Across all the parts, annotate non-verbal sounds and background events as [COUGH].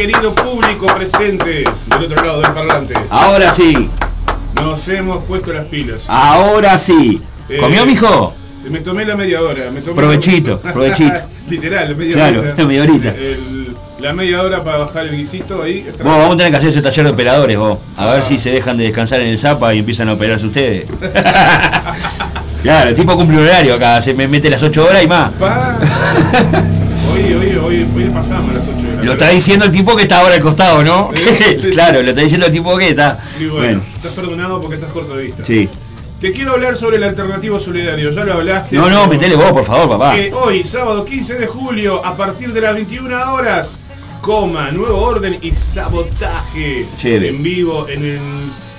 Querido público presente del otro lado del parlante. Ahora sí, Nos hemos puesto las pilas. ahora sí. Eh, ¿Comió, mijo? Me tomé la media hora. Me tomé Provechito, provechito. [LAUGHS] Literal, media Claro, hora. la media horita. El- la media hora para bajar el guisito ahí. Vos, vamos a tener que hacer ese taller de operadores, vos. A ver Ah. si se dejan de descansar en el Zapa y empiezan a operarse ustedes. [LAUGHS] [LAUGHS] claro, el tipo cumple un horario acá, se me mete las 8 horas y más. Pa. Hoy, hoy, hoy, hoy pasamos las 8 Lo está diciendo el tipo que está ahora al costado, ¿no? [LAUGHS] Claro, lo está diciendo el tipo que está. Y bueno, estás perdonado porque estás corto de vista. sí. Te quiero hablar sobre el alternativo solidario, ya lo hablaste. No, no, metele vos, por favor, papá. que hoy, sábado 15 de julio, a partir de las 21 horas, coma, nuevo orden y sabotaje Chévere. en vivo en el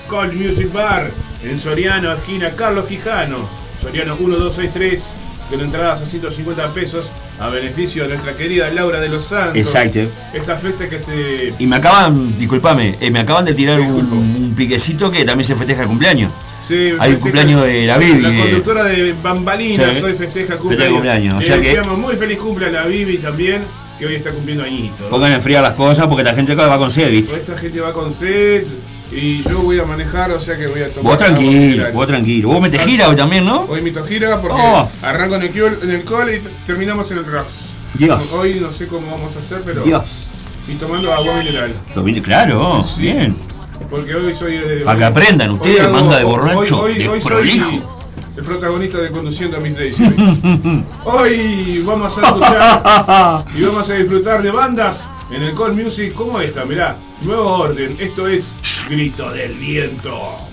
Cold Music Bar en Soriano, esquina Carlos Quijano. Soriano 1263, con entradas a 150 pesos a beneficio de nuestra querida Laura de los Santos. Exacto. Esta fiesta que se. Y me acaban, disculpame, eh, me acaban de tirar un, un piquecito que también se festeja el cumpleaños. se Hay un cumpleaños de la Bibi, La de- conductora de Bambalinas Sí. hoy festeja cumpleaños. cumpleaños, o sea que- deseamos muy feliz cumple a la Bibi también, que hoy está cumpliendo añitos. Pongan a enfriar las cosas porque la gente acá va con sed, ¿viste? Esta gente va con sed y yo voy a manejar, o sea que voy a tomar. Vos tranquilo, vos tranquilo. Vos metés gira hoy también, ¿no? Hoy mi gira porque Oh. arranco en el, en el cole y terminamos en el Raps. Dios. Hoy no sé cómo vamos a hacer, pero. Dios. Y tomando agua mineral. Claro, Sí. bien. Porque hoy soy. eh, Para que aprendan hoy ustedes, hago- de hoy- borracho, hoy- hoy soy desprolijo. el protagonista de Conduciendo a Miss Daisy. [LAUGHS] Hoy. Hoy vamos a escuchar y vamos a disfrutar de bandas en el Call Music como esta, mirá, nuevo orden, esto es Grito del Viento.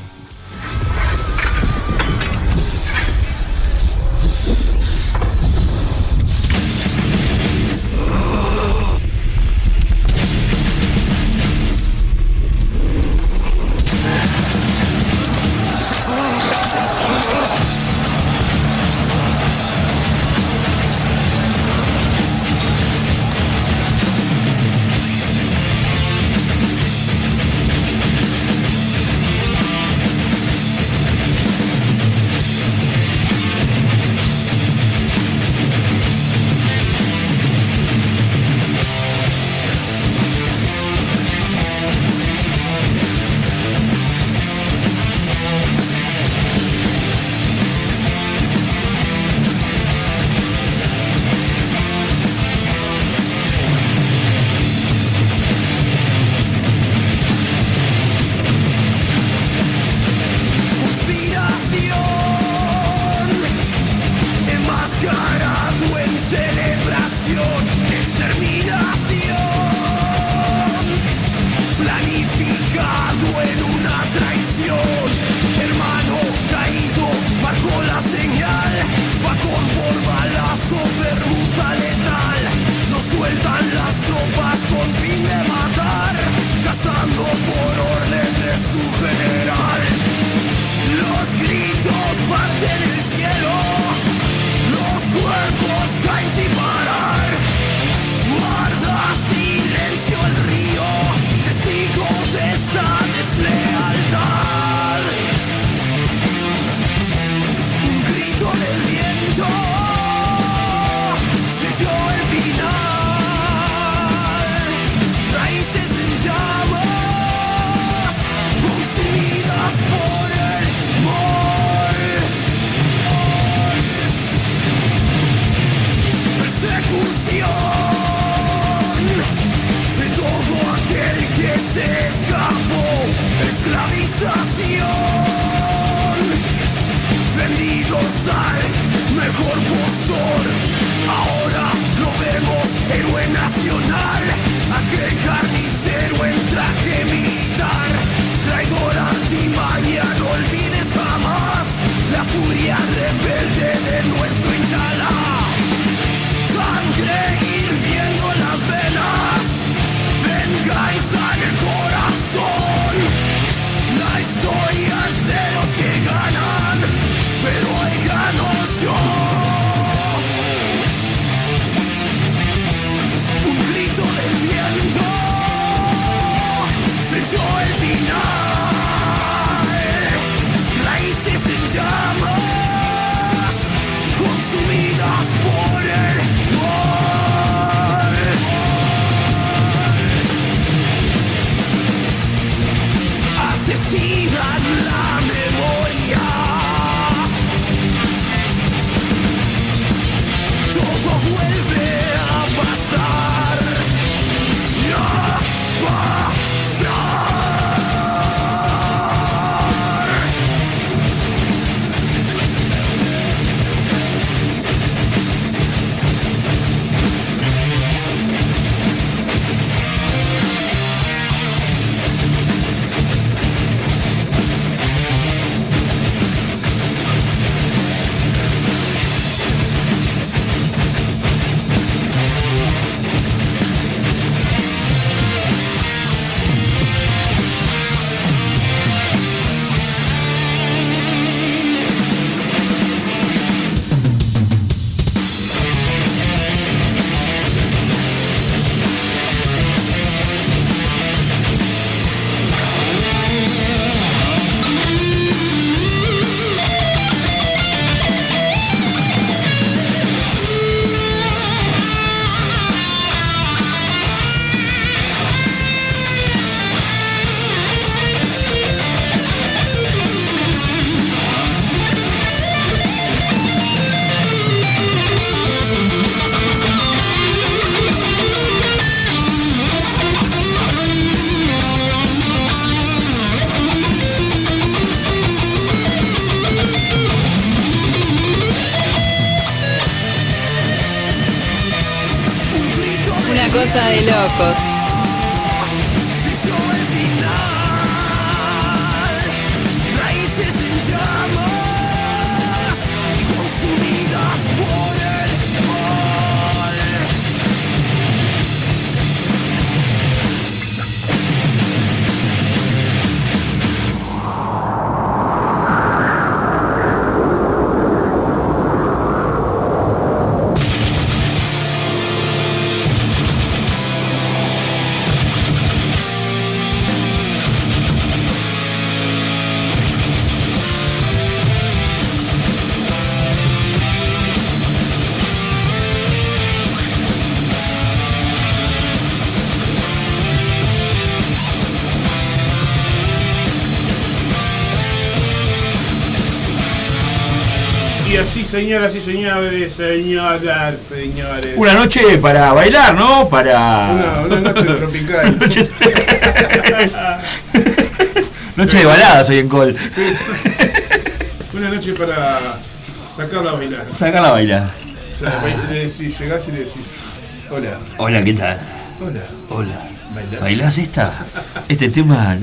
Esclavización vendidos al mejor postor. Ahora lo vemos héroe nacional, cosa señoras y señores, señoras, señores. Una noche para bailar, ¿no? Para. Una, una noche [LAUGHS] tropical. noche... [LAUGHS] noche de baladas hoy en Col. Sí. Una noche para sacarla a bailar. Sácala a bailar. O sea, le decís, llegás y le decís, hola, Hola, ¿qué tal? hola, Hola. ¿bailás? ¿Bailás esta? Este tema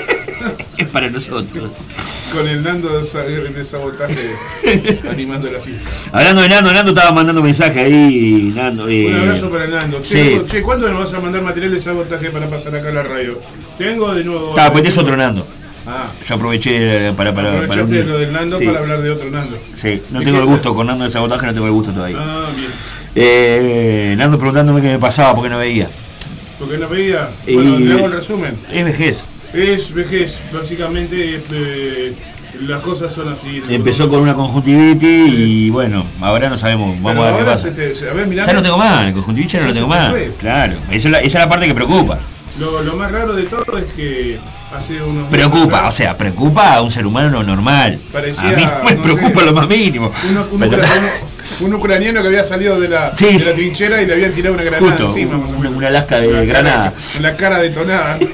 [LAUGHS] es para nosotros. Con el Nando de sa- de sabotaje animando la fiesta. Hablando de Nando, Nando estaba mandando mensaje ahí. Nando, eh, Un abrazo para Nando. Che, sí. loco, che, ¿cuándo nos vas a mandar material de sabotaje para pasar acá a la radio? Tengo de nuevo. Estaba, pues es otro Nando. Ah, Yo aproveché para, para, para unir. lo del Nando Sí, para hablar de otro Nando. sí. no ¿De tengo el gusto con Nando de sabotaje, no tengo el gusto todavía. Ah, bien. Eh, Nando preguntándome qué me pasaba porque no veía. Porque no veía. Bueno, le hago el resumen. Es vejez. Es vejez, básicamente eh, las cosas son así. Empezó con una conjuntivitis y bueno, ahora no sabemos. Pero Vamos a ver qué pasa. te- a ver, mirá, Ya no tengo más, el conjuntivitis ya no lo tengo más. fue. Claro, esa es, la, esa es la parte que preocupa. Lo, lo más raro de todo es que hace unos Preocupa, o sea, preocupa a un ser humano normal. Parecía, a mí me no preocupa sé, lo más mínimo. uno- un, Pero- ucraniano, [LAUGHS] un ucraniano que había salido de la, Sí. de la trinchera y le habían tirado una granada Justo, encima. una, lasca de cara- granada. La cara detonada. [LAUGHS]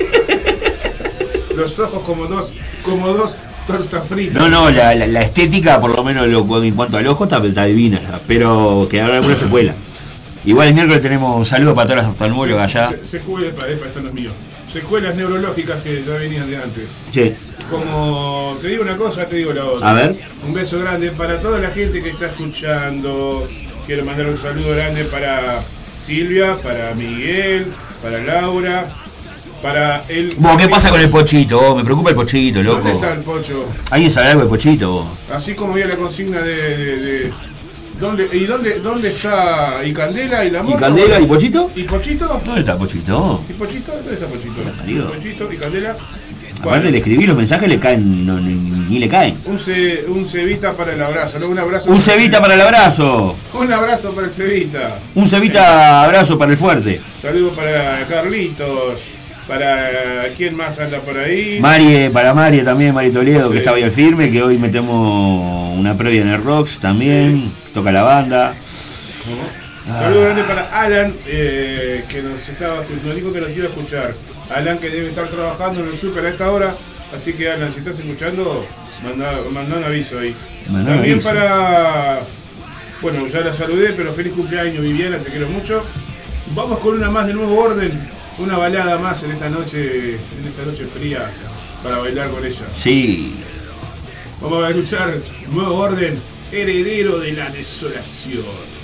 Los ojos como dos, como dos tortas fritas. No, no, la, la- la estética, por lo menos lo- en cuanto al ojo, está, está divina pero quedaron algunas secuelas. Igual el miércoles tenemos un saludo para todas las oftalmólogas allá. Se, secuelas, epa, epa, esto no es mío. Secuelas neurológicas que ya venían de antes. Sí, Como te digo una cosa, te digo la otra. a ver. Un beso grande para toda la gente que está escuchando. Quiero mandar un saludo grande para Silvia, para Miguel, para Laura, para el. Vos, ¿qué pasa con el pochito? vos? me preocupa el pochito, ¿Dónde loco. está el pocho? ¿Alguien sabe algo del pochito? vos? Así como había la consigna de. de- de- ¿dónde, ¿Y dónde, dónde está y Candela y la ¿Y moto? Candela y Pochito? ¿Y Pochito? ¿Dónde está Pochito? ¿Y Pochito? ¿Dónde está Pochito? Pochito y Candela. Aparte le escribí los mensajes, le caen, no, ni, ni le caen. Un, ce- un cebita para el abrazo, ¿no? Un abrazo. Un cebita para el abrazo. Un abrazo para el cebita. Un cebita abrazo para el fuerte. Saludos para Carlitos. Para quién más anda por ahí. Marie, para Marie también, Mari Toledo, que estaba ahí al firme, que hoy metemos una previa en el Rocks también, toca la banda. Saludo grande para Alan, eh, que nos estaba, nos dijo que nos iba a escuchar. Alan que debe estar trabajando en el super a esta hora. Así que Alan, si estás escuchando, manda, manda un aviso ahí. Mandá También aviso. para. Bueno, ya la saludé, pero feliz cumpleaños Viviana, te quiero mucho. Vamos con una más de nuevo orden, una balada más en esta noche, en esta noche fría para bailar con ella. Sí. Vamos a escuchar Nuevo Orden, heredero de la desolación.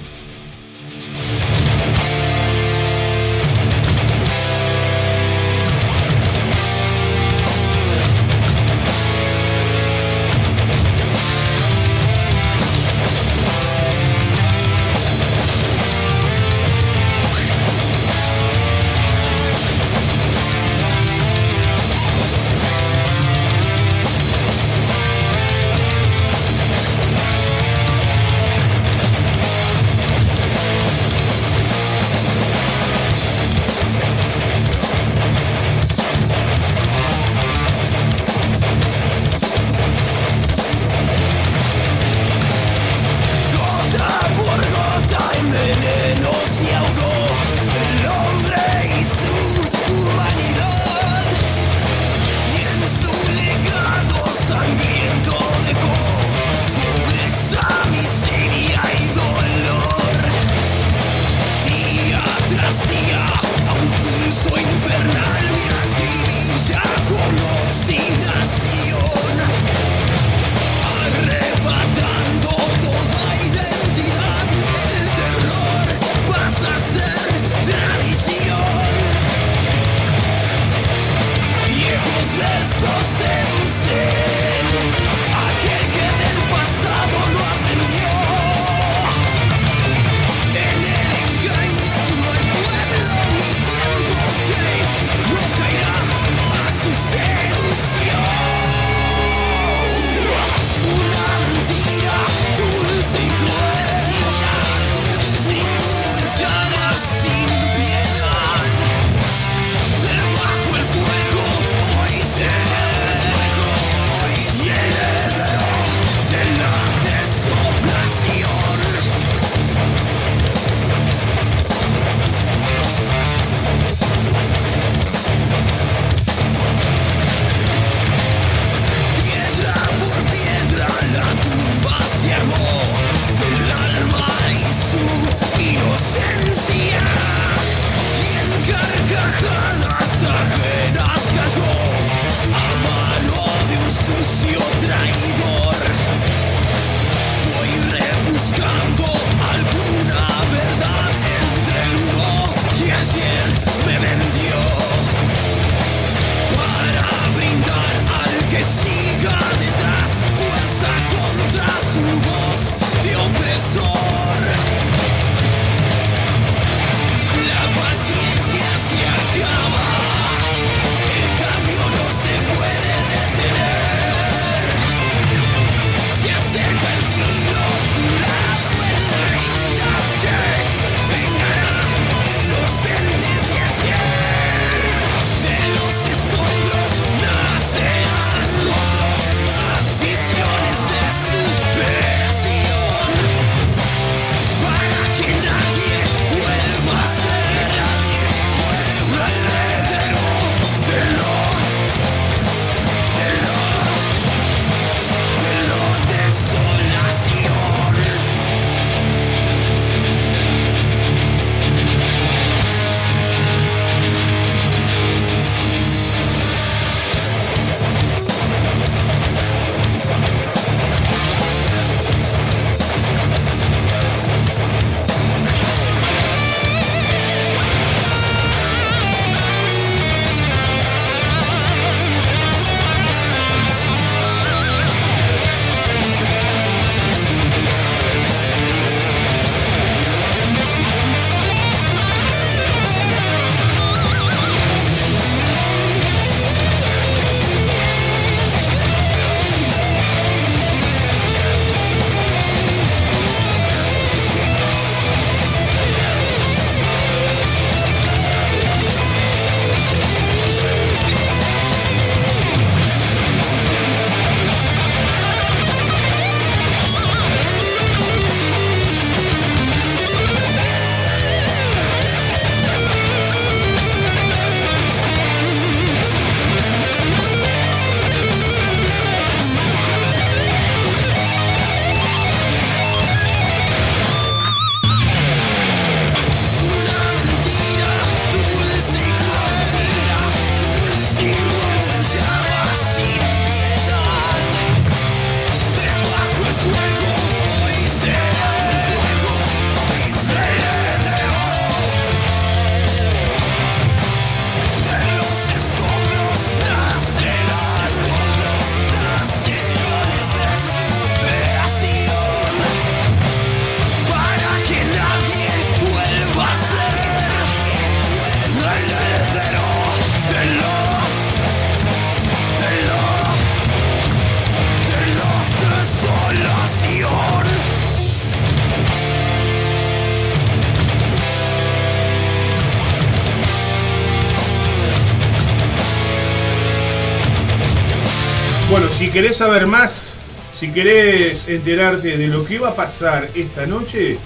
Si querés saber más, si querés enterarte de lo que va a pasar esta noche,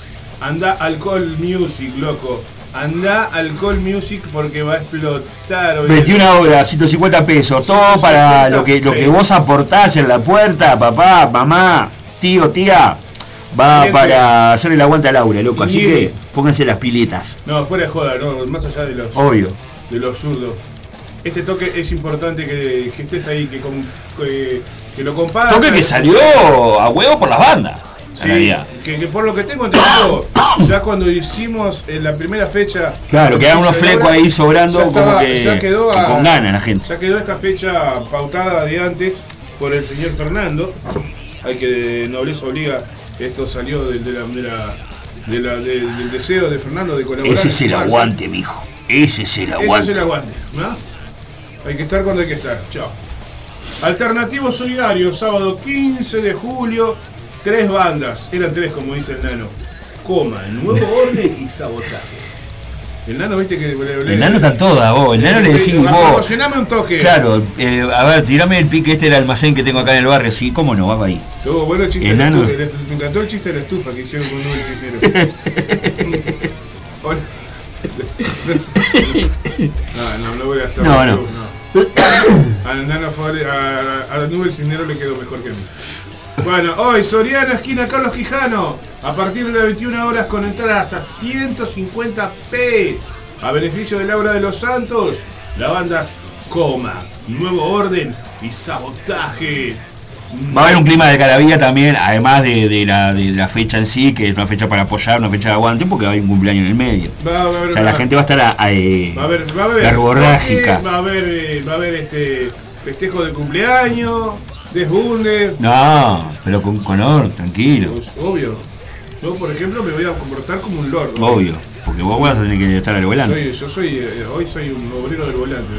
anda al Call Music, loco. Anda al Call Music porque va a explotar. hoy. 21 horas, 150 pesos, todo para lo que, lo que vos aportás en la puerta, papá, mamá, tío, tía. Va para hacer el aguante a Laura, loco. Así que pónganse las piletas. No, fuera de joda, no, más allá de los, Obvio. de los zurdos. Este toque es importante que, que estés ahí, que, com- que, que lo compartas. Toque que salió a huevo por las bandas. Sí, que, que por lo que tengo entendido, [COUGHS] ya cuando hicimos en la primera fecha. Claro, quedaban unos flecos ahí sobrando, ya como que- ya quedó que a- con ganas la gente. Ya quedó esta fecha pautada de antes por el señor Fernando. Hay que de nobleza obliga, esto salió de, de la, de la- de la- de- del deseo de Fernando de colaborar. Ese es el aguante, mijo. Ese es el Ese aguante. es el aguante, ¿no? Hay que estar cuando hay que estar. Chao. Alternativo Solidario, sábado 15 de julio. Tres bandas, eran tres como dice el nano. Coma, Nuevo [LAUGHS] Orden y Sabotaje. El nano, viste que. El nano está toda, vos. El nano le decís vos. Un toque. Claro, eh, a ver, tirame el pique, este era el almacén que tengo acá en el barrio, sí, cómo no, va ahí. Estuvo bueno el chiste El nano. estufa, el- Me encantó el chiste de la estufa que hicieron con Nubel Cisnero. [LAUGHS] [LAUGHS] No, no, no voy a hacer No, no. Al nano Favre- a, le quedó mejor que a mí. Bueno, hoy Soriano, esquina Carlos Quijano. A partir de las 21 horas con entradas a 150p. A beneficio de Laura de los Santos. La bandas Coma, Nuevo Orden y Sabotaje. Va a haber un clima de caravilla también, además de, de la, de la fecha en sí, que es una fecha para apoyar, una fecha de aguante, porque va a haber un cumpleaños en el medio. Va a haber O sea, la gente va a estar a, a, eh, Va a haber, va a haber Va a eh, va a haber este festejo de cumpleaños, desbunde. No, pero con color, tranquilo, Pues, obvio. Yo, por ejemplo, me voy a comportar como un lord. ¿no? obvio. Porque vos vas a tener que estar al volante. Soy, yo soy, eh, hoy soy un obrero del volante.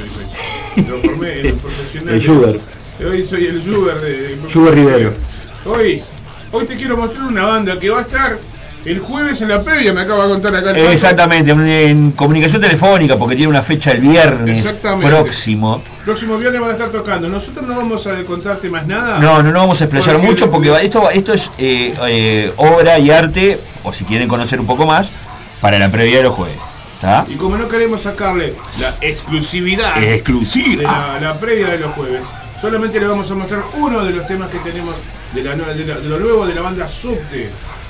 Me transformé [LAUGHS] en un profesional. El. Hoy soy el Sugar de. Sugar Rivero. Hoy, hoy te quiero mostrar una banda que va a estar el jueves en la previa, me acaba de contar acá el. Exactamente, en, comunicación telefónica, porque tiene una fecha el viernes próximo. Próximo viernes van a estar tocando. Nosotros no vamos a contarte más nada. No, no, no vamos a explayar Porque- mucho porque esto, esto es eh, eh, obra y arte, o si quieren conocer un poco más, para la previa de los jueves. ¿Está? Y como no queremos sacarle la exclusividad de Exclusiva. la, la previa de los jueves, solamente le vamos a mostrar uno de los temas que tenemos de, la, de, la- de lo nuevo de la banda Subte.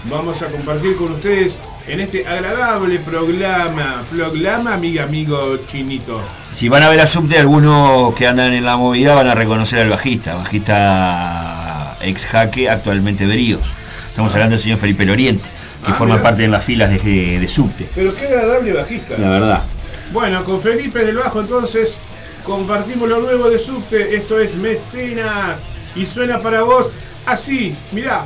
Vamos a compartir con ustedes en este agradable programa. Programa, amiga, amigo chinito. Si van a ver a Subte, algunos que andan en la movida van a reconocer al bajista, bajista ex jaque, actualmente Beríos. Estamos hablando del señor Felipe Loriente, que Ah, forma mira. parte de las filas de, de Subte. Pero qué agradable bajista. La verdad. Bueno, con Felipe del Bajo entonces compartimos lo nuevo de Subte. Esto es Mecenas. Y suena para vos así, mirá.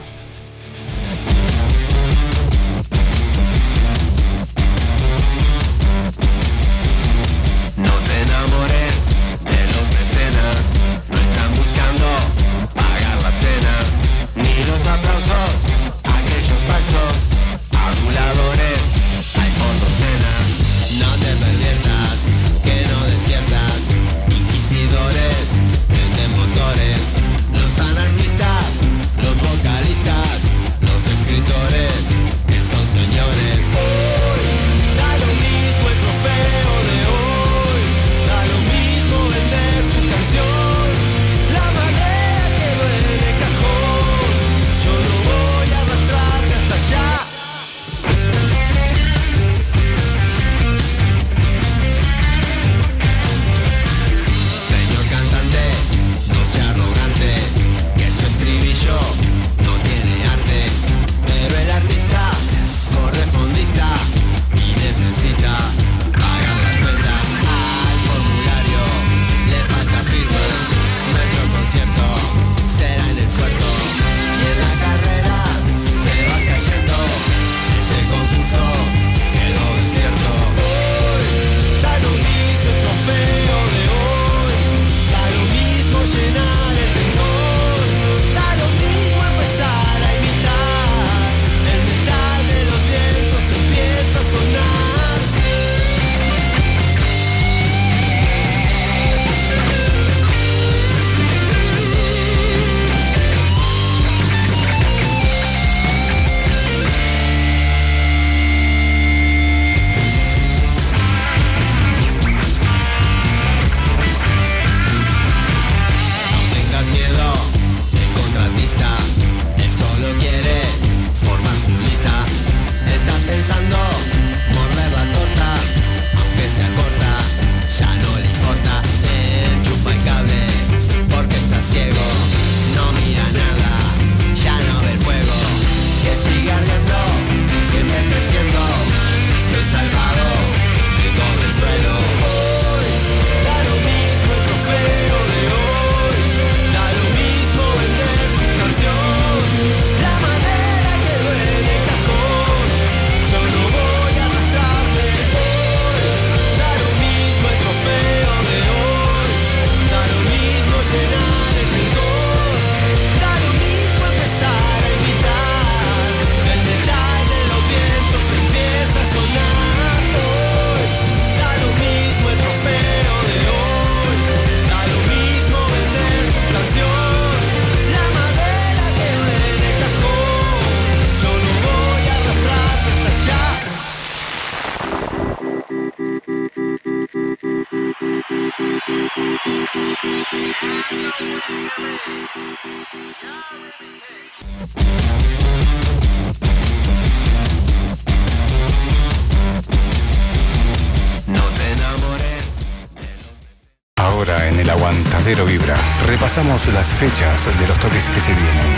Repasamos las fechas de los toques que se vienen.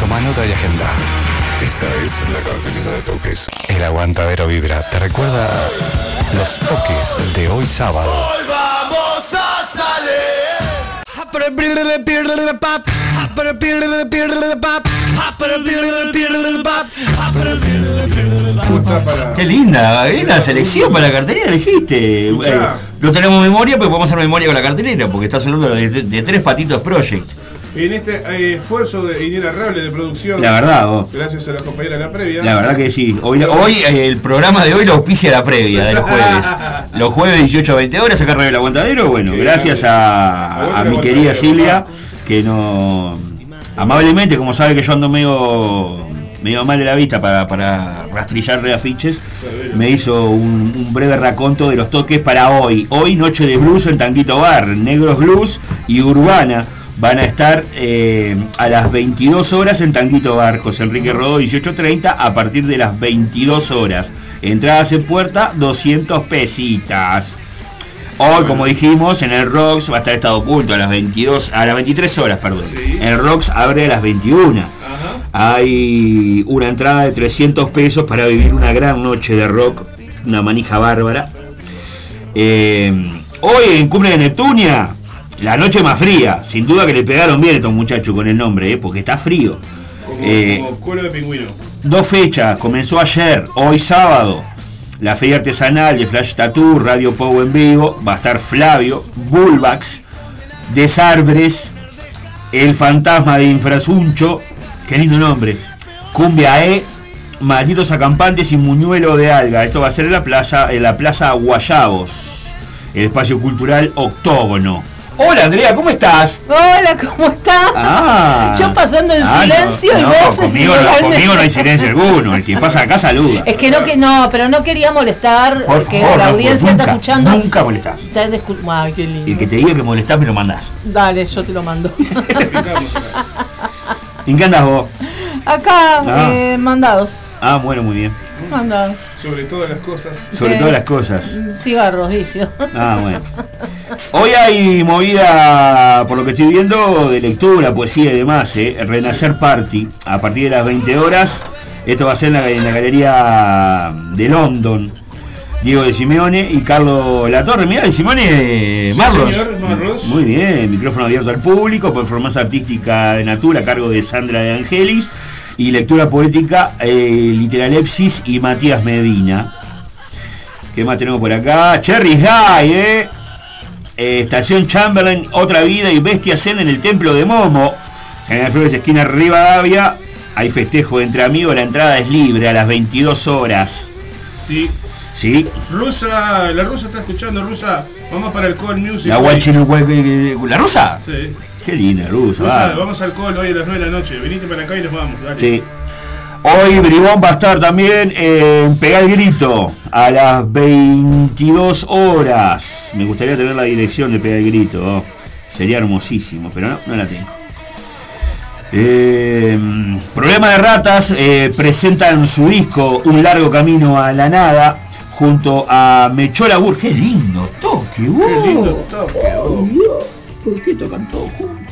Toma nota y agenda. Esta es la cartelera de toques. El Aguantadero Vibra te recuerda los toques de hoy sábado. Hoy vamos a salir. Justa para. Qué linda, linda selección para la cartelera elegiste. Escuchá. Eh, no tenemos memoria, pero podemos hacer memoria con la cartelera, porque estás hablando de, de Tres Patitos Project. En este eh, esfuerzo de inenarrable de producción. La verdad, vos. Gracias a la compañera de la previa. La verdad que sí. Hoy, hoy eh, el programa de hoy lo auspicia la previa de los jueves. [LAUGHS] Los jueves 18 a 20 horas acá arriba del aguantadero. Bueno, Qué gracias a, a el mi querida Silvia, que no amablemente, como sabe que yo ando medio medio mal de la vista para, para rastrillar de afiches, me hizo un, un breve raconto de los toques para hoy. Hoy noche de blues en Tanguito Bar, Negros Blues y Urbana. Van a estar eh, a las 22 horas en Tanguito Bar, José Enrique Rodó 1830, a partir de las 22 horas. Entradas en puerta, 200 pesitas. Hoy, como dijimos, en el Rocks va a estar estado oculto a las 22, a las 23 horas, perdón. Sí. El Rocks abre a las 21. Ajá. Hay una entrada de 300 pesos para vivir una gran noche de rock, una manija bárbara. Eh, hoy en Cumbre de Neptunia, la noche más fría. Sin duda que le pegaron bien a estos muchachos con el nombre, eh, porque está frío. Como, Eh, como de pingüino. Dos fechas, comenzó ayer, hoy sábado. La feria artesanal de Flash Tattoo, Radio Pow en vivo. Va a estar Flavio, Bullbax, Desarbres, El Fantasma de Infrasuncho, qué lindo nombre. Cumbia E, Malditos Acampantes y Muñuelo de Alga. Esto va a ser en la plaza, en la plaza Guayabos, el espacio cultural Octógono. Hola Andrea, ¿cómo estás? Hola, ¿cómo está? Ah. Yo pasando en Ah, no, silencio y no, vos conmigo, no, realmente- conmigo no hay silencio alguno. El que pasa acá saluda. Es que no, que no, pero no quería molestar, Por que favor, la audiencia nunca, está escuchando. Nunca molestás. Ay, qué lindo. El que te diga que molestás me lo mandás. Dale, yo te lo mando. [LAUGHS] [LAUGHS] ¿En qué andás vos? Acá, Ah. eh, mandados. Ah, bueno, muy bien. Mandados. Sobre todas las cosas. Sobre todas las cosas. Cigarros, vicio. Ah, bueno. Hoy hay movida, por lo que estoy viendo, de lectura, poesía y demás, ¿eh? Renacer Party, a partir de las 20 horas. Esto va a ser en la, en la galería de London. Diego de Simeone y Carlos Latorre. Mira, de Simeone, Sí, Marlos. señor, Marlos. Muy bien, micrófono abierto al público, performance artística de Natura a cargo de Sandra de Angelis y lectura poética, eh, Literalepsis y Matías Medina. ¿Qué más tenemos por acá? Cherry High, ¿eh? Eh, Estación Chamberlain, Otra Vida y Bestia Zen en el Templo de Momo. General Flores, esquina Rivadavia. Hay festejo entre amigos, la entrada es libre a las 22 horas. Sí. ¿Sí? Rusa, la rusa está escuchando, rusa. Vamos para el Call Music. La hoy. guachinu- ¿La rusa? Sí. Qué linda, rusa. Rusa, va. vamos al Call hoy a las 9 de la noche. Venite para acá y nos vamos. Dale. Sí. Hoy Bribón va a estar también en Pegar el Grito a las 22 horas. Me gustaría tener la dirección de Pegar el Grito. oh. Sería hermosísimo, pero no, no la tengo. Eh, Problema de Ratas eh, presentan su disco Un largo camino a la nada junto a Mechola Bur. ¡Qué lindo toque! Qué wow. lindo toque. oh. Dios, ¿Por qué tocan todos juntos?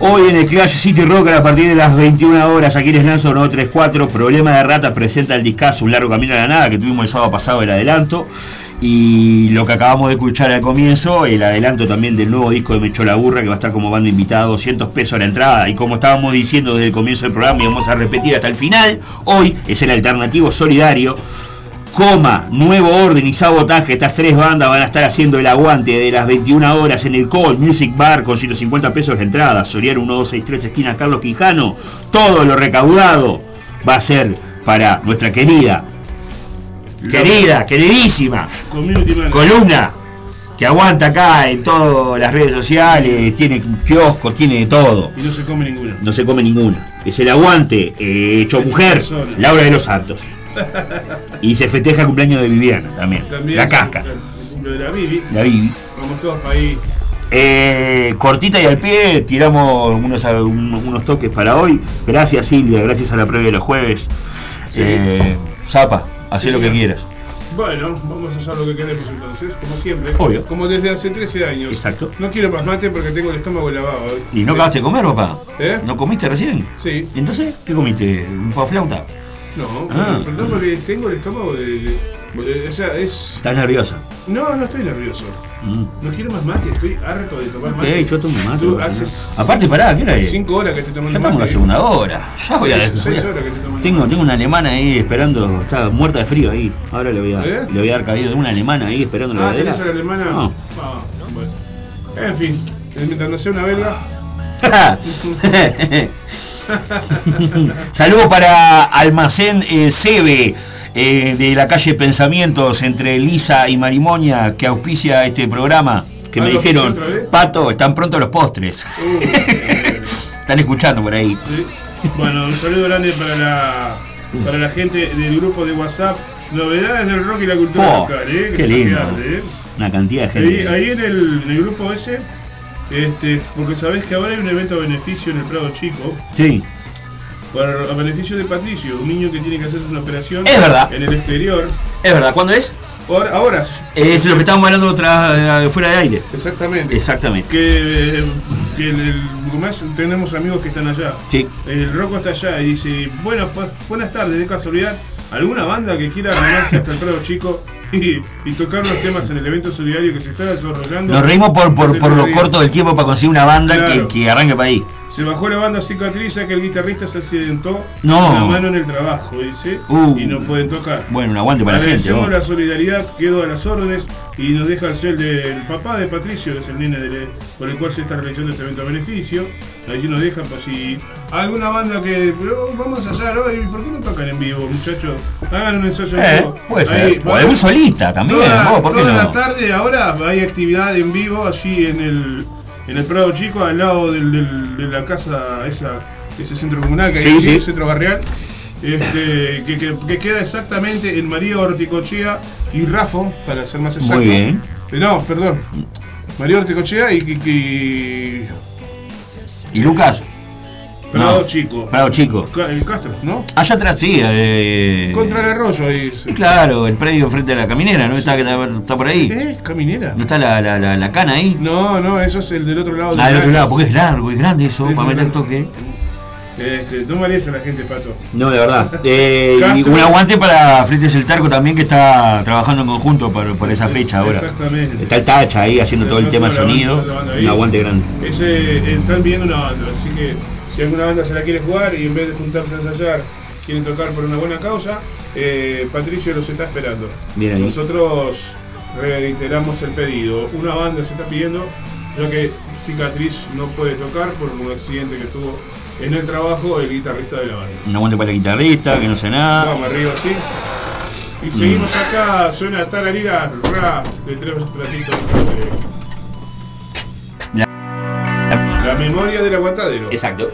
Hoy en el Clash City Rock a partir de las 21 horas aquí en Lanzo 934 Problema de Ratas presenta el discazo Un largo camino a la nada que tuvimos el sábado pasado el adelanto y lo que acabamos de escuchar al comienzo el adelanto también del nuevo disco de Mechola Burra que va a estar como banda invitada 200 pesos a la entrada y como estábamos diciendo desde el comienzo del programa y vamos a repetir hasta el final hoy es el alternativo solidario Coma, Nuevo Orden y Sabotaje, estas tres bandas van a estar haciendo el aguante de las 21 horas en el Call Music Bar con 150 pesos la entrada. Soriano 1263 esquina Carlos Quijano. Todo lo recaudado va a ser para nuestra querida, querida, queridísima columna que aguanta acá en todas las redes sociales, tiene kioscos, tiene de todo. Y no se come ninguna. No se come ninguna. Es el aguante eh, hecho mujer. Laura de los Santos. Y se festeja el cumpleaños de Viviana también. También la casca, El cumple de la Bibi. la Vivi. Vamos todos para ahí. Eh, cortita y al pie, tiramos unos, un- unos toques para hoy. Gracias Silvia, gracias a la previa de los jueves. Eh, Zapa, haz Sí, lo que quieras. Bueno, vamos a hacer lo que queremos entonces, como siempre. Obvio. Como desde hace 13 años. Exacto. No quiero más mate porque tengo el estómago lavado. ¿Y no acabaste de comer, papá? ¿Eh? ¿No comiste recién? Sí. ¿Y entonces qué comiste? ¿Un pavo flauta? No, Ah. pero no porque tengo el estómago de, de- O sea, es. ¿Estás nerviosa? No, no estoy nervioso. Mm. No quiero más mate, estoy harto de tomar mate. Ey, yo tomo mate. Aparte, pará, ¿qué hora es? 5 horas que estoy Ya tomando estamos en la segunda hora. Ya voy a Seis- seis horas que estoy tomando Tengo, mate. tengo una alemana ahí esperando, está muerta de frío ahí. Ahora le voy a, ¿Eh? le voy a dar caído. Tengo una alemana ahí esperando la Ah. ¿tenés a la alemana? No. Ah, bueno. En fin, mientras no sea una belga. [LAUGHS] [LAUGHS] [LAUGHS] Saludos para Almacén eh, Sebe eh, de la calle Pensamientos entre Lisa y Marimonia que auspicia este programa. Que me Ah, ¿lo dijeron? Pato, están pronto los postres. Uh, [LAUGHS] Están escuchando por ahí. sí. Bueno, un saludo grande para la, para la gente del grupo de WhatsApp. Novedades del rock y la cultura Fo, local, ¿eh? Que qué lindo. ¿eh? Una cantidad de Ahí, gente. ahí en, el, en el grupo ese, este, porque sabés que ahora hay un evento a beneficio en el Prado Chico, Sí, para, a beneficio de Patricio, un niño que tiene que hacerse una operación Es verdad. en el exterior. es verdad. ¿Cuándo es? Ahora, ahora Es lo que estábamos hablando otra, eh, fuera de aire. exactamente. Exactamente. Que, que el, el- tenemos amigos que están allá. Sí. El Rocco está allá y dice, bueno, pues, buenas tardes, de casualidad, ¿alguna banda que quiera arrimarse hasta el Prado Chico y, y tocar unos temas en el evento solidario que se está desarrollando? Nos reímos por, por, por lo corto del tiempo para conseguir una banda Claro. que, que arranque para ahí. Se bajó la banda cicatriz ya que el guitarrista se accidentó No. con la mano en el trabajo, dice, Uh. y no pueden tocar. Bueno, un aguante para la gente. Agradecemos la solidaridad, quedó a las órdenes y nos deja el cel del papá de Patricio, que es el nene del- por el cual se está realizando este evento a beneficio. Allí nos dejan, pues si alguna banda que. Pero vamos a hacer hoy, ¿por qué no tocan en vivo, muchachos? Hagan un ensayo en Eh, vivo. puede ser. Ahí, O algún solista también. Toda, vos, ¿por qué toda no? la tarde ahora hay actividad en vivo allí en el, en el Prado Chico, al lado del, del- de la casa, esa, ese centro comunal que hay Sí, allí, sí. el centro barrial, este, que, que- que queda exactamente en María Horticochea y Rafo, para ser más exacto. Muy bien. Eh, No, perdón. María Horticochea y, y, y ¿Y Lucas? Prado No. Chico. Prado Chico. Ca- el Castro, ¿no? Allá atrás sí. Eh, Contra el arroyo ahí. y claro, el predio frente a la caminera, ¿no? Está, está por ahí. ¿Eh? ¿Caminera? ¿No está la, la, la, la cana ahí? No, no, eso es el del otro lado. Ah, del otro lado, porque es largo y grande eso, para meter toque. Este, no merece la gente, Pato. No, de verdad. [LAUGHS] Eh, y un aguante para Frentes el Tarco también, que está trabajando en conjunto por, por esa fecha ahora. Exactamente. Está el Tacha ahí haciendo todo el tema de sonido. Un aguante grande. Ese, eh, están viendo una banda, así que si alguna banda se la quiere jugar y en vez de juntarse a ensayar, quieren tocar por una buena causa, eh, Patricio los está esperando. Bien ahí. Nosotros reiteramos el pedido. Una banda se está pidiendo, ya que Cicatriz no puede tocar por un accidente que tuvo en el trabajo el guitarrista de la banda. Un aguante para el guitarrista, que no sé nada. Vamos arriba, sí. Y seguimos acá, suena Tararira Rap de tres platitos. La- La memoria del aguantadero. Exacto.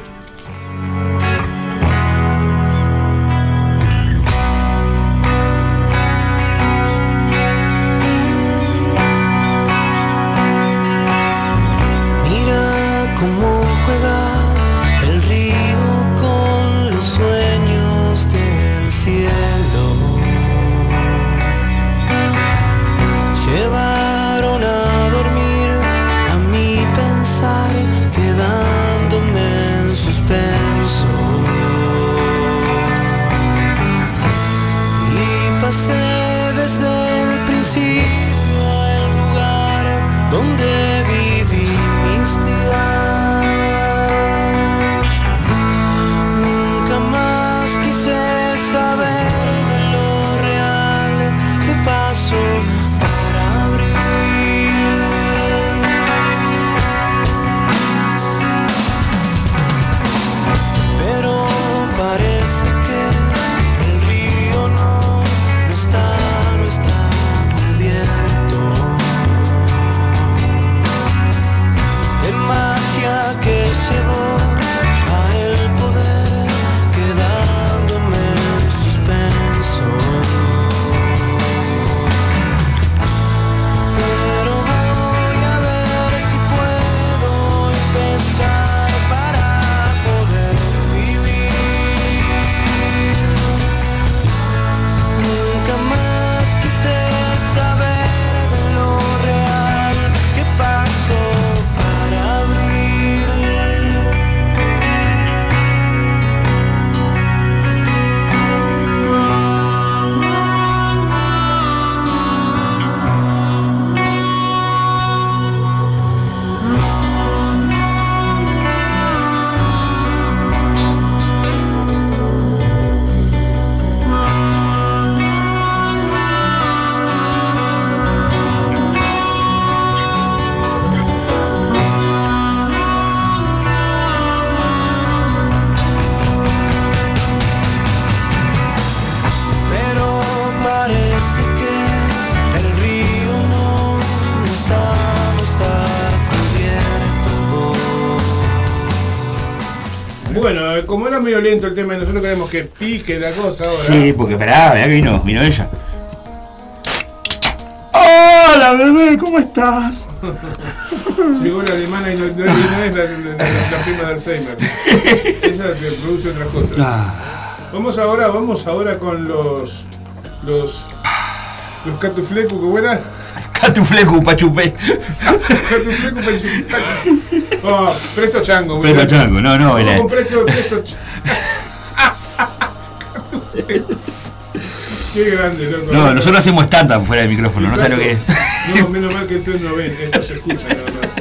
Como era medio lento el tema, y nosotros queremos que pique la cosa ahora. Sí, porque esperá, mirá que vino, vino ella. Hola bebé, ¿cómo estás? [LAUGHS] Llegó la alemana y no, no- no es la, la- prima de Alzheimer. [LAUGHS] Ella te produce otras cosas. Ah, Vamos ahora, vamos ahora con los. Los. Los catuflecos, ¿cómo era? Catuflecu, pachupé. Catuflecos para chupar. [LAUGHS] Oh, presto chango. Presto chango, no, no, Vamos era- con presto, presto [LAUGHS] Qué grande, loco. No, nosotros hacemos stand-up fuera del micrófono, no sabes lo que es. No, menos mal que ustedes no ven, esto se escucha nada más.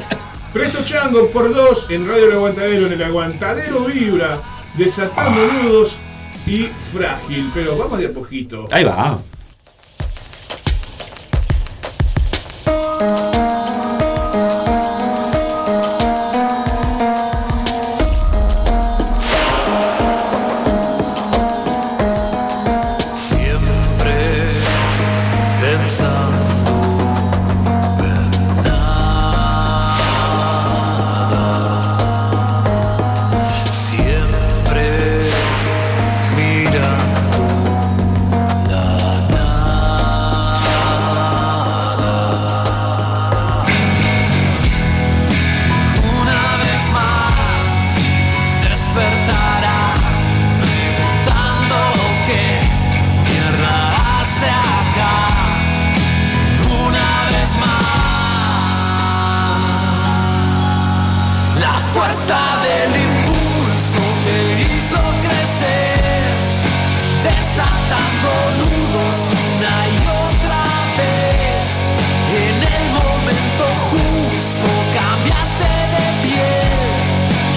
Presto Chango por dos en Radio El Aguantadero, en el Aguantadero Vibra, desatando nudos y frágil. Pero vamos de a poquito. Ahí va. Fuerza del impulso te hizo crecer, desatando nudos una y otra vez. En el momento justo cambiaste de piel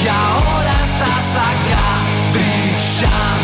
y ahora estás acá brillando.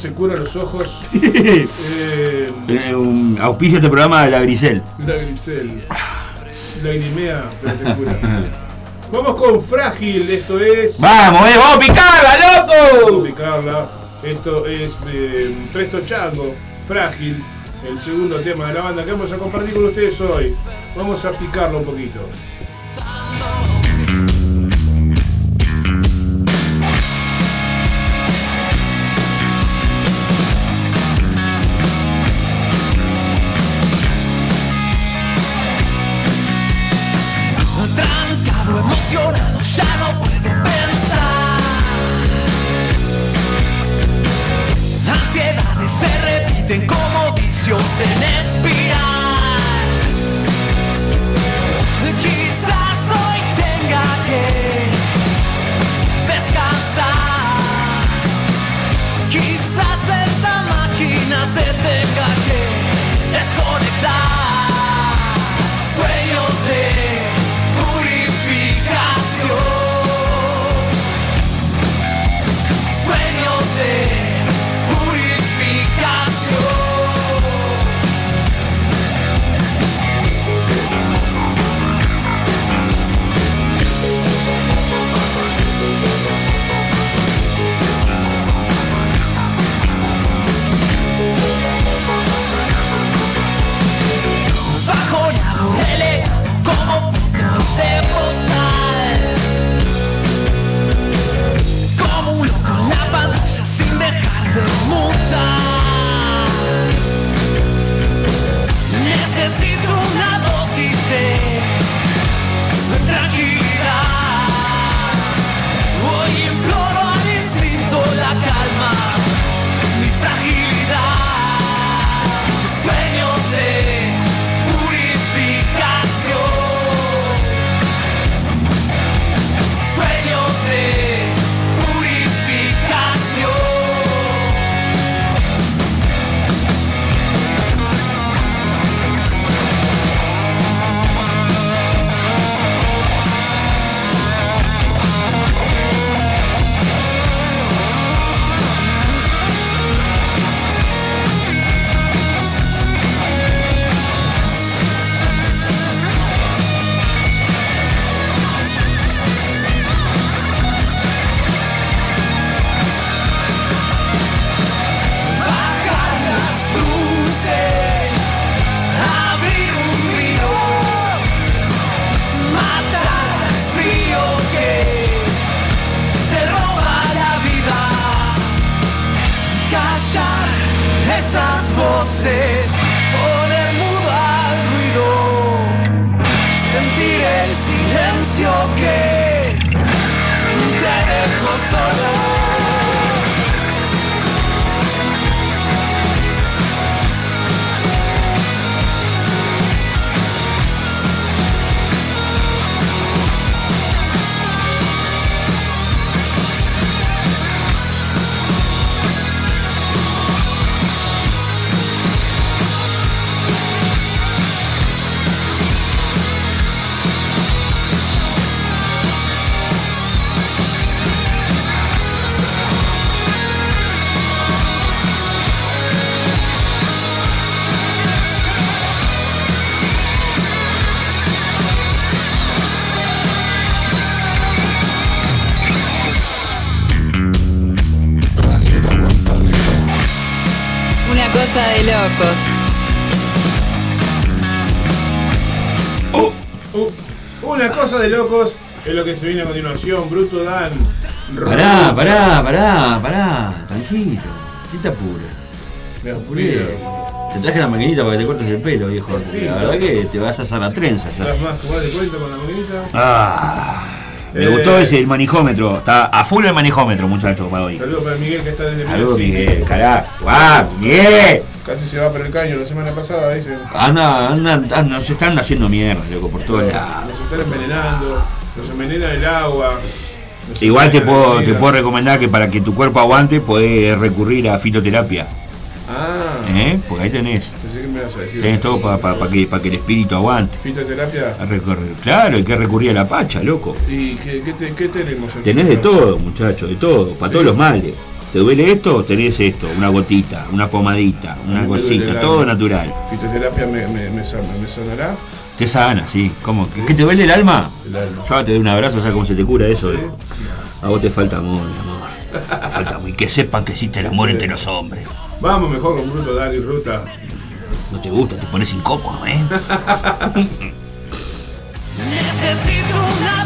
Se curan los ojos. [LAUGHS] Eh, Eh, un auspicio este programa de la Grisel. la Grisel. La Grimea, pero te cura. Vamos con Frágil, esto es. ¡Vamos, eh! ¡Vamos a picarla, Vamos a loco! picarla. Esto es eh, Presto Chango, Frágil, el segundo tema de la banda que vamos a compartir con ustedes hoy. Vamos a picarlo un poquito. De locos es lo que se viene a continuación. Bruto Dan. Pará, pará, pará, pará. Tranquilo. ¿Qué te apura? Me apuré. Te traje la maquinita para que te cortes el pelo, viejo. La verdad que te vas a hacer la trenza ya. ¿Estás más jugás de cuenta con la maquinita? Ah, me Eh. gustó ese el manijómetro. Está a full el manijómetro, muchacho, para hoy. Saludos para Miguel que está desde Saludos, Miguel. Miguel, carajo. ¡Ah, Miguel! Casi se va por el caño la semana pasada, dice. Anda, anda, anda, se están haciendo mierda, loco, por todos lados. Nos están envenenando, nos envenena el agua. nos Igual te puedo, te puedo recomendar que para que tu cuerpo aguante podés recurrir a fitoterapia. Ah, ¿Eh? Porque ahí tenés. pensé que me ibas a decir. Tenés todo para que, pa que el espíritu aguante. Fitoterapia. A recorrer. Claro, hay que recurrir a la pacha, loco. ¿Y qué, qué, te- qué tenemos aquí? Tenés de todo, muchacho, de todo, para todos los males. ¿Te duele esto? Tenés esto, una gotita, una pomadita, una cosita, todo natural. Fitoterapia me, me, me, sana- me sanará Te sana, sí. ¿Cómo? ¿Qué, qué te duele el alma? el alma. Yo ahora te doy un abrazo, ¿sabes cómo se te cura eso? viejo? A vos te falta amor, mi amor. Te falta amor. Y que sepan que existe el amor entre los hombres. Vamos mejor con Bruto Dan y Ruta. No te gusta, te pones incómodo, ¿eh? [LAUGHS] Necesito una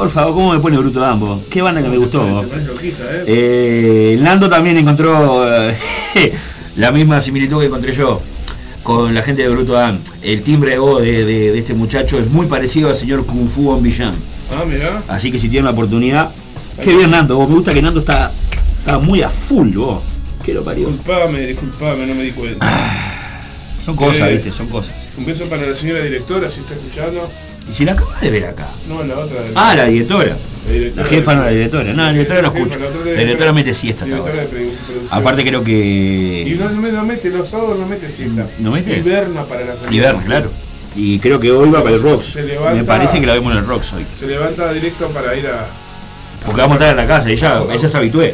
por favor, ¿cómo me pone Bruto Dambo? Qué banda que me gustó. ¿eh? Eh, Nando también encontró eh, [LAUGHS] la misma similitud que encontré yo con la gente de Bruto Dan. El timbre de voz de, de- de este muchacho es muy parecido al señor Kung Fu On Villan. Ah, mirá. Así que si tienen la oportunidad. Qué bien Nando, vos. me gusta que Nando está, está muy a full, vos. Que lo parió. Disculpame, disculpame, no me di cuenta. Son cosas, Eh. viste, son cosas. Un beso para la señora directora, si está escuchando. Y si la acabas de ver acá. No, la otra. Ah, la directora. La directora. La jefa no la directora. No, la directora no escucha. la directora mete siesta Directora. Aparte creo Y que. no, no, no mete, los sábados no mete siesta. ¿No mete? Inverna para la salida. Liberna, claro. Y creo que hoy va para el Rocks. Se levanta- Me parece que la vemos en el Rocks hoy. Se levanta directo para ir a. Porque vamos a estar en la casa, ella, ella se habitúe.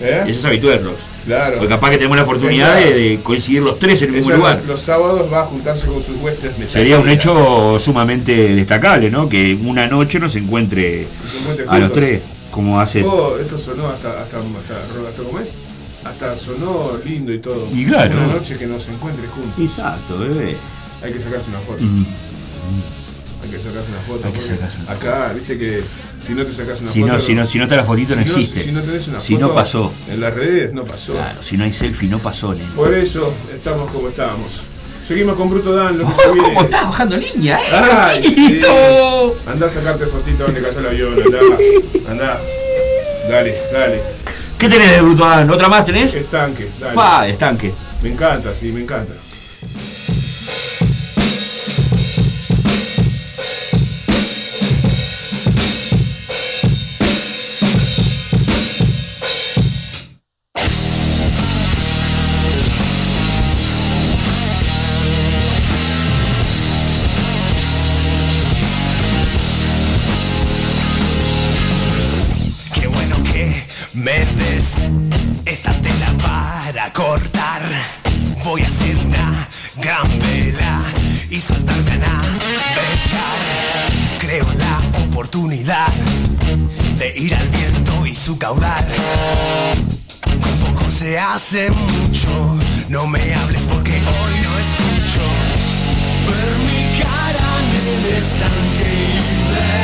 ¿Eh? Se habitúe del Rocks. Claro. Porque capaz que tenemos la oportunidad de, de coincidir los tres en el mismo lugar. los, los sábados va a juntarse con sus huestes. Sería un hecho sumamente destacable, ¿no? Que una noche nos encuentre se encuentren a los tres, como hace. Oh, esto sonó hasta, hasta, hasta, hasta, ¿cómo es? Hasta sonó lindo y todo. Y claro. Una noche que nos encuentre juntos. Exacto, bebé. Hay que sacarse una foto. Mm. Hay que sacarse una foto. Hay que sacarse una Acá, viste que si no te sacas una Si foto. no, si, no, si no está la fotito no existe. Si no tenés una Si foto no pasó. En las redes no pasó. Claro, si no hay selfie no pasó, nene. Por eso estamos como estábamos. Seguimos con Bruto Dan, lo que Oh, [LAUGHS] se viene. ¿Cómo estás bajando línea, eh? ¡Ay, sí! Andá a sacarte fotito donde cayó el avión, andá. Andá. Dale, dale. ¿Qué tenés de Bruto Dan? ¿Otra más tenés? Estanque, dale. Pa, estanque. Me encanta, sí, me encanta. Caudal. Con poco se hace mucho. No me hables porque hoy no escucho. Ver mi cara en el estanque y ver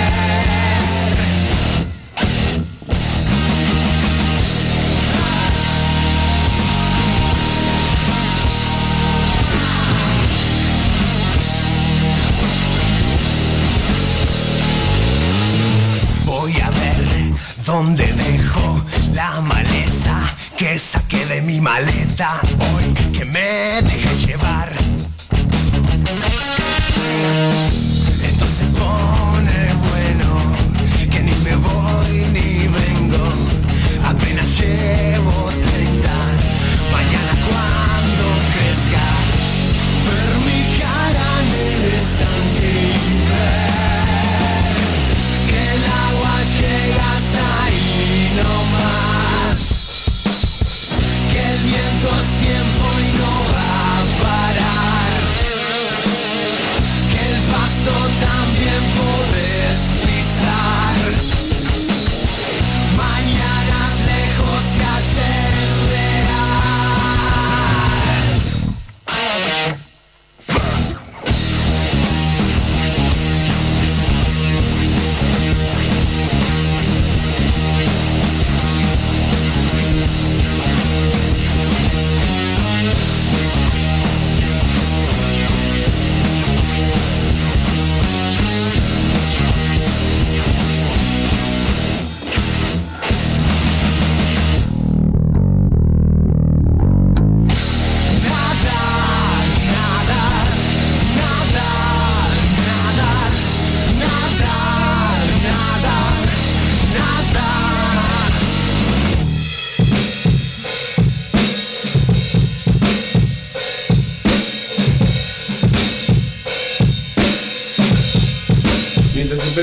Voy a ver dónde dejo la maleza que saqué de mi maleta hoy que me dejé llevar.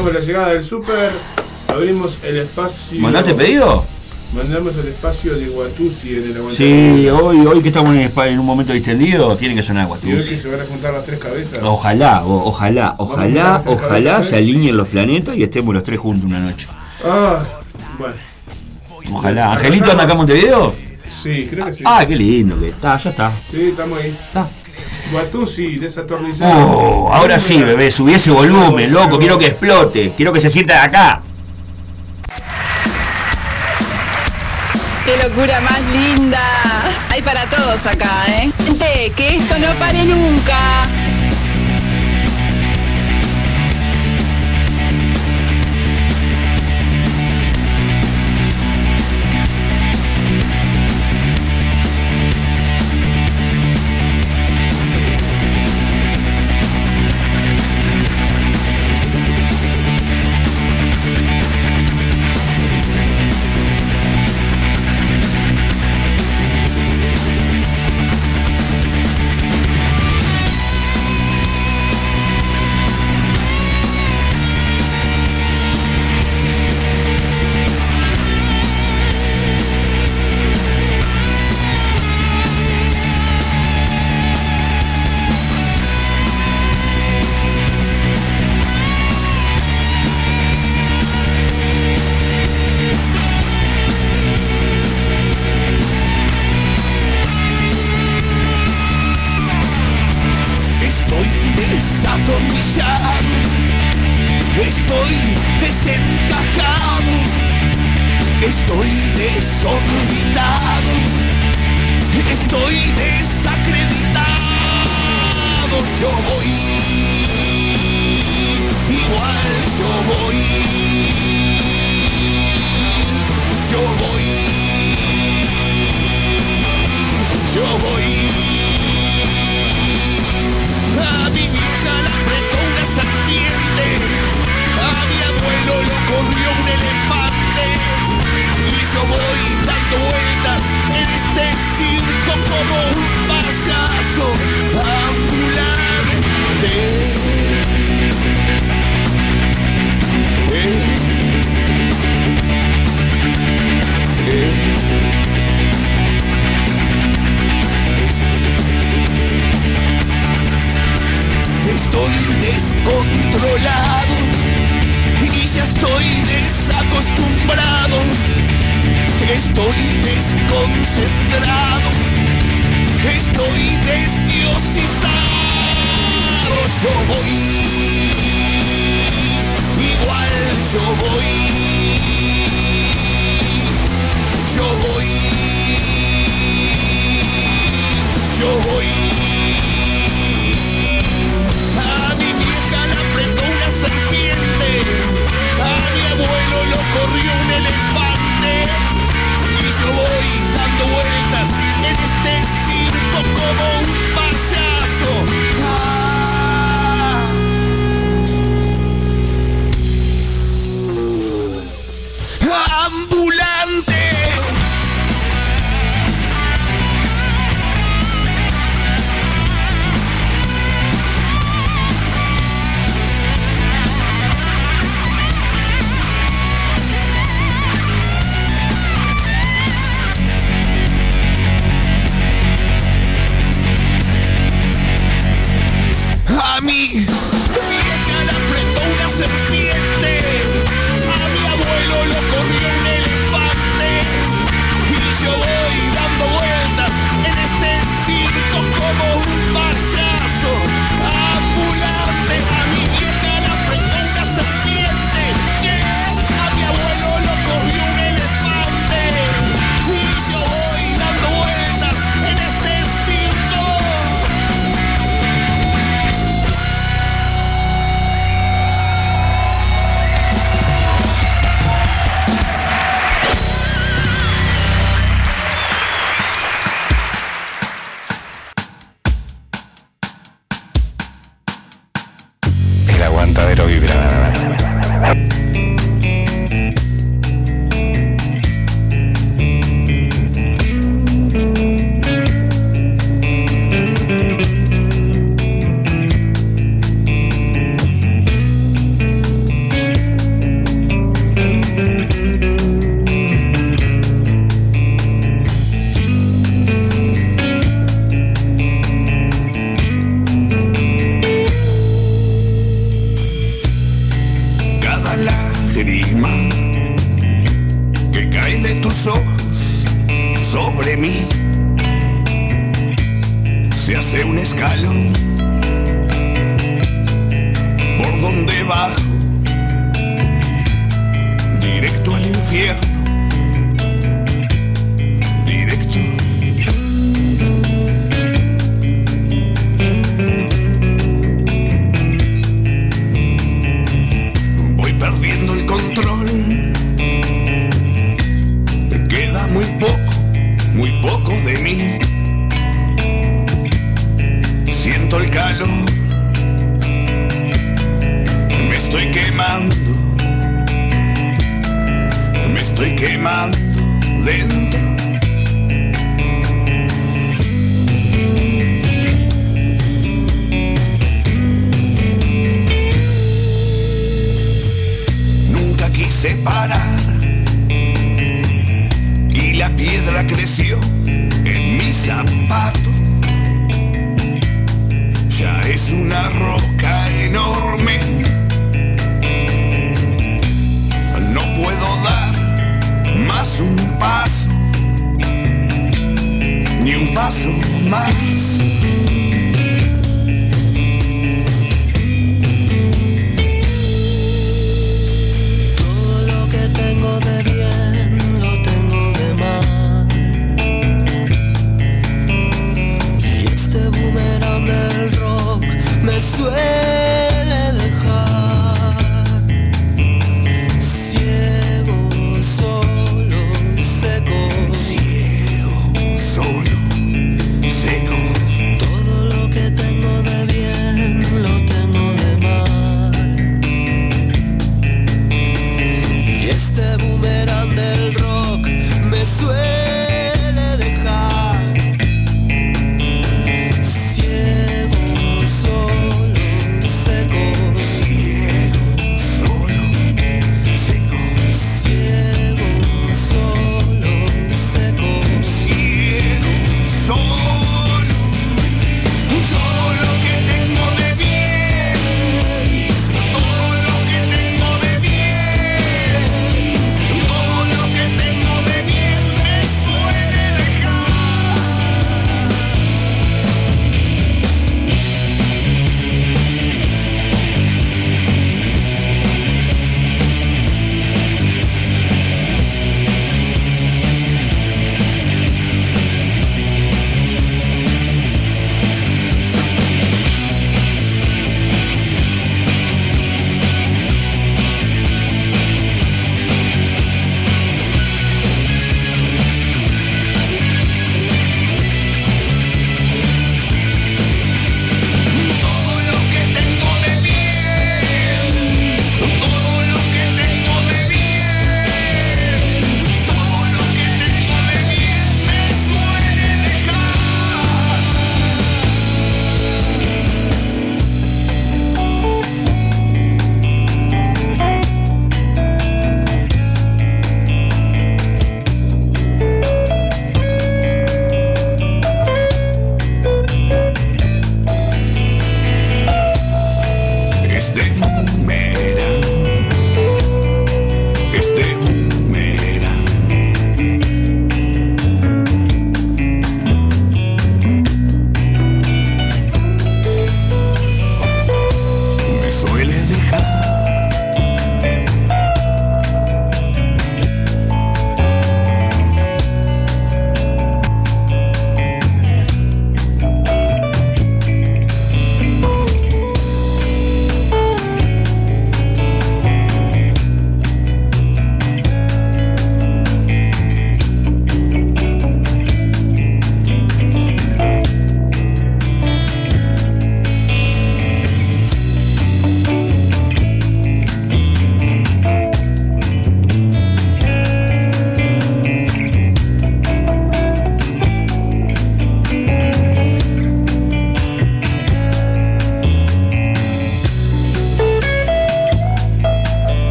Esperamos la llegada del super, abrimos el espacio. ¿Mandaste pedido? Mandamos el espacio de Guatusi en el aguantadero. Sí, hoy, hoy que estamos en, en un momento distendido, tiene que sonar que Guatusi. se van a juntar las tres cabezas. Ojalá, o- ojalá, ojalá, ojalá se ¿eh? alineen los planetas y estemos los tres juntos una noche. Ah, bueno. Ojalá. ¿Angelito anda acá en Montevideo? Sí, creo que sí. Ah, qué lindo que está, ya está. Sí, estamos ahí. está. Guatuzzi desatornillado. Oh, ahora sí, bebé, subí ese volumen, loco, quiero que explote, quiero que se sienta acá. ¡Qué locura más linda! Hay para todos acá, ¿eh? Gente, que esto no pare nunca. elefante y yo voy dando vueltas en este circo como un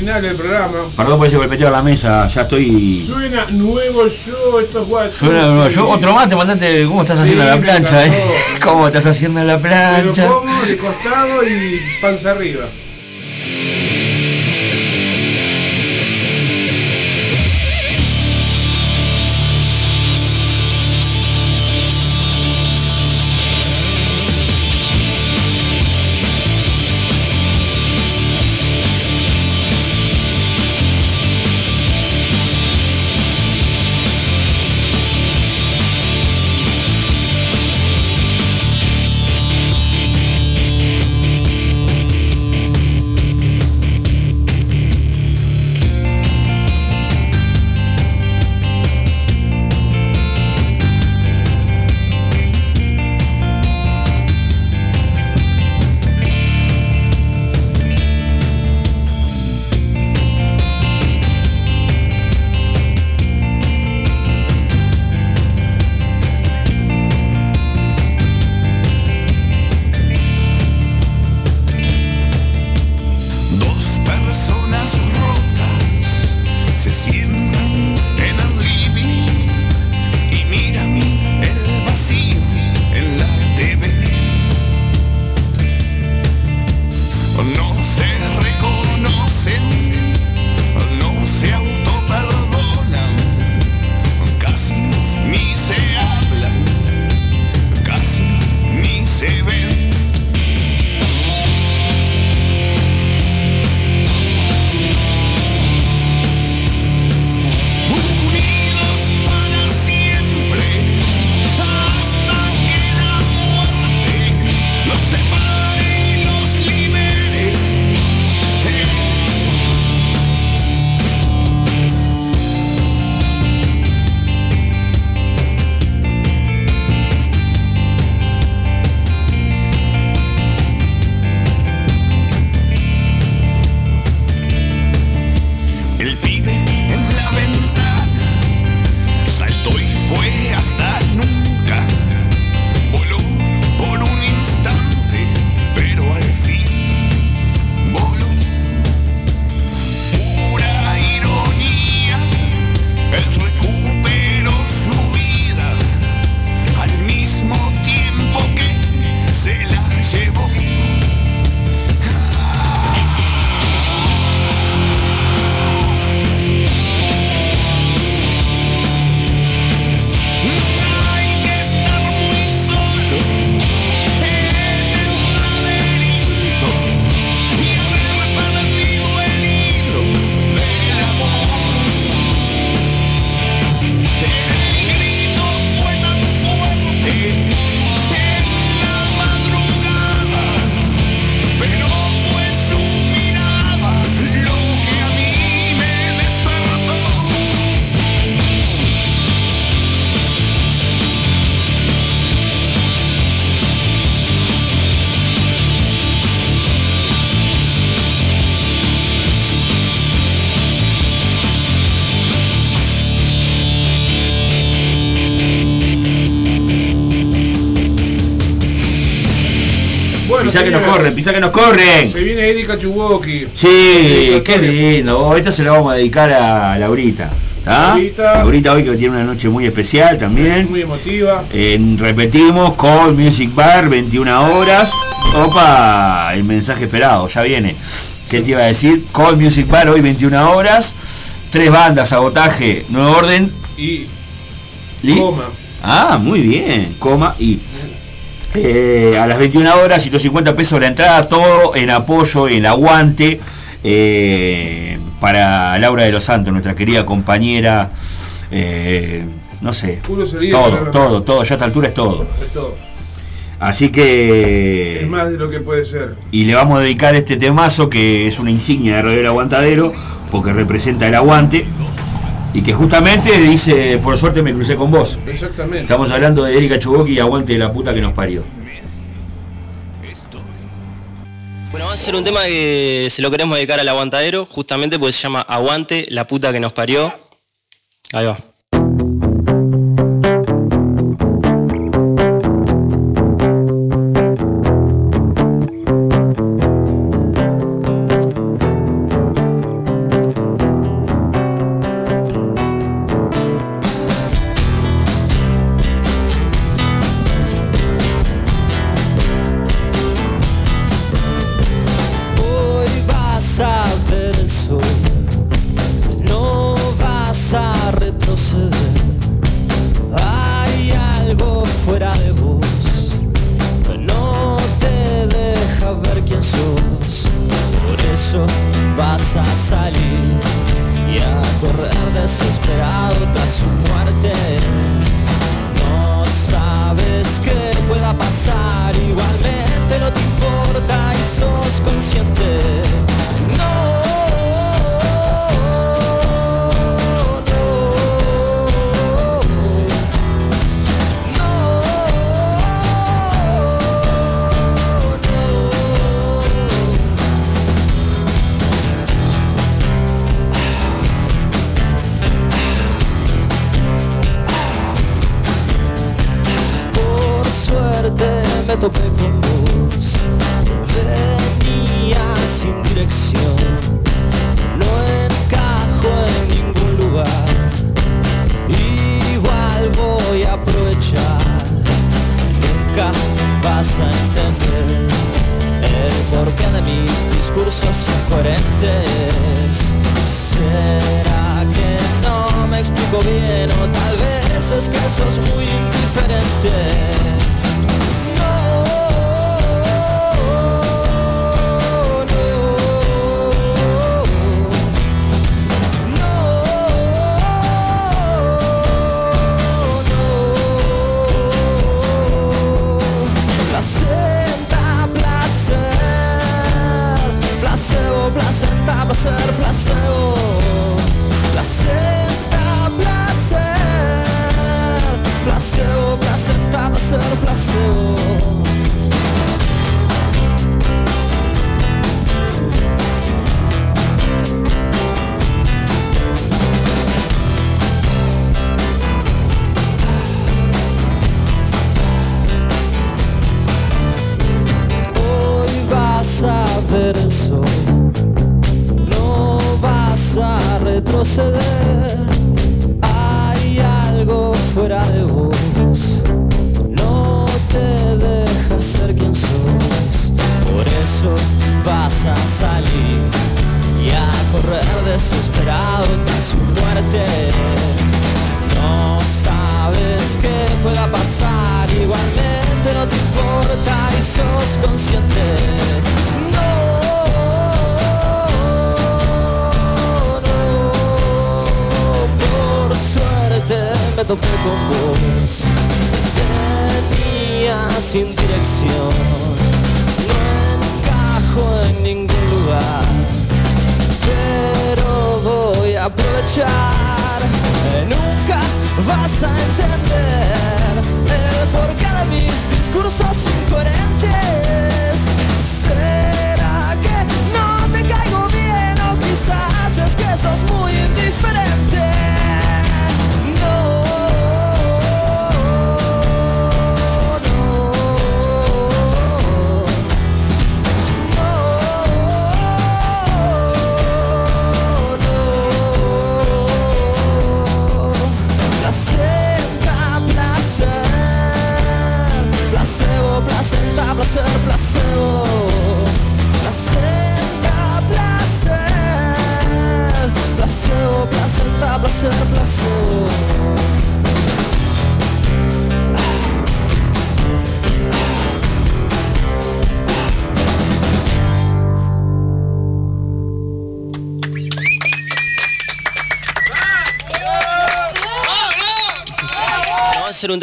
final del programa. Perdón por ese golpeteo a la mesa, ya estoy. Suena nuevo show, estos guachos. Suena nuevo. Yo, otro más, te mandaste cómo estás Sí, haciendo la plancha, eh. [LAUGHS] ¿Cómo estás haciendo la Pero plancha? como de costado y panza arriba. Pisa que nos corren, pisa que nos corren. Se viene Erika Chuwoki. Sí, qué lindo. Esto se lo vamos a dedicar a Laurita. ¿Está? Laurita. Laurita hoy que tiene una noche muy especial también. Muy emotiva. Eh, repetimos, Call Music Bar, 21 horas. Opa, el mensaje esperado, ya viene. ¿Qué te iba a decir? Call Music Bar, hoy 21 horas. Tres bandas, agotaje, nuevo orden. Y Li- coma. Ah, muy bien, coma y. eh, a las 21 horas, 150 pesos la entrada, todo en apoyo, en aguante eh, para Laura de los Santos, nuestra querida compañera. eh, no sé, todo, todo, todo, ya a esta altura es todo. Es todo. Así que. Es más de lo que puede ser. Y le vamos a dedicar este temazo que es una insignia de El Aguantadero, porque representa el aguante. Y que justamente dice, por suerte me crucé con vos. Exactamente. Estamos hablando de Erika Chuboki y aguante la puta que nos parió. Bueno, vamos a hacer un tema que se lo queremos dedicar al aguantadero, justamente porque se llama Aguante, la puta que nos parió. Ahí va.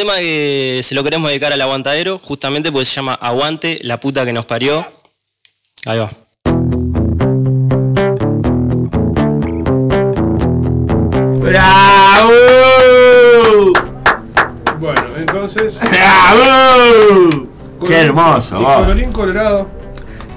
Tema que se lo queremos dedicar al aguantadero, justamente porque se llama Aguante, la puta que nos parió. Ahí va. ¡Bravo! Bueno, entonces. [LAUGHS] ¡Bravo! ¡Qué hermoso! Y colorín colorado,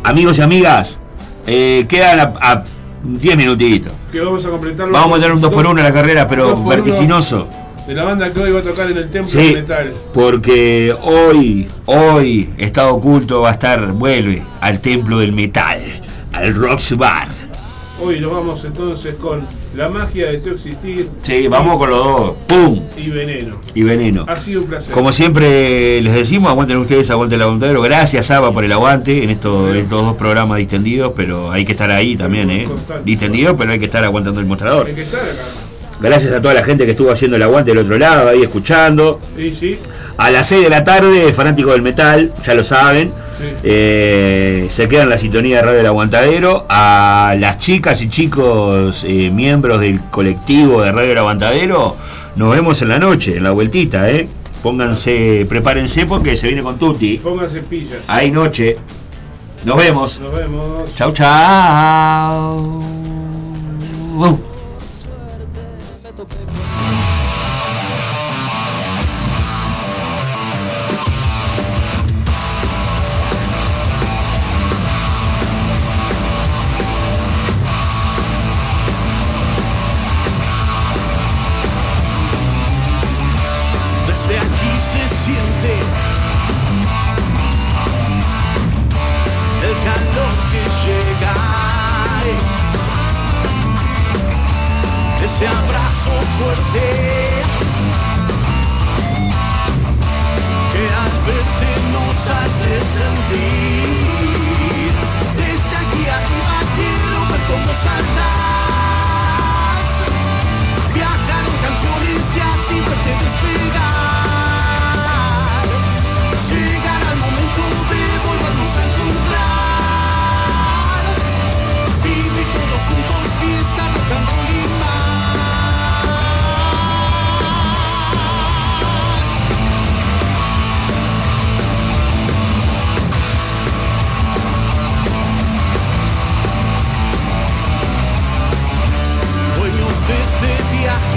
Amigos y amigas, eh, quedan a, a 10 minutitos. que vamos a completarlo. Vamos a tener un 2 por 1 en la carrera, pero dos por uno vertiginoso. De la banda que hoy va a tocar en el Templo Sí, del Metal. porque hoy, hoy, Estado Oculto va a estar, vuelve al templo del metal, al Rocks Bar. Hoy nos vamos entonces con la magia de tu existir Sí, vamos con los dos. ¡Pum! y veneno. Y veneno. Ha sido un placer. Como siempre les decimos, aguanten ustedes, aguanten el aguantadero. Gracias, Ava, por el aguante en estos, en estos dos programas distendidos, pero hay que estar ahí también, ¿eh? Distendido, pero hay que estar aguantando el mostrador. Hay que estar acá. Gracias a toda la gente que estuvo haciendo el aguante del otro lado, ahí escuchando. Sí, sí. A las 6 de la tarde, fanático del metal, ya lo saben. Sí. eh, se quedan en la sintonía de Radio del Aguantadero. A las chicas y chicos eh, miembros del colectivo de Radio del Aguantadero, nos vemos en la noche, en la vueltita, ¿eh? Pónganse, prepárense porque se viene con Tutti. Pónganse pillas. Hay noche. Nos vemos. Nos vemos. Chau, chau. Uh.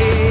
hey.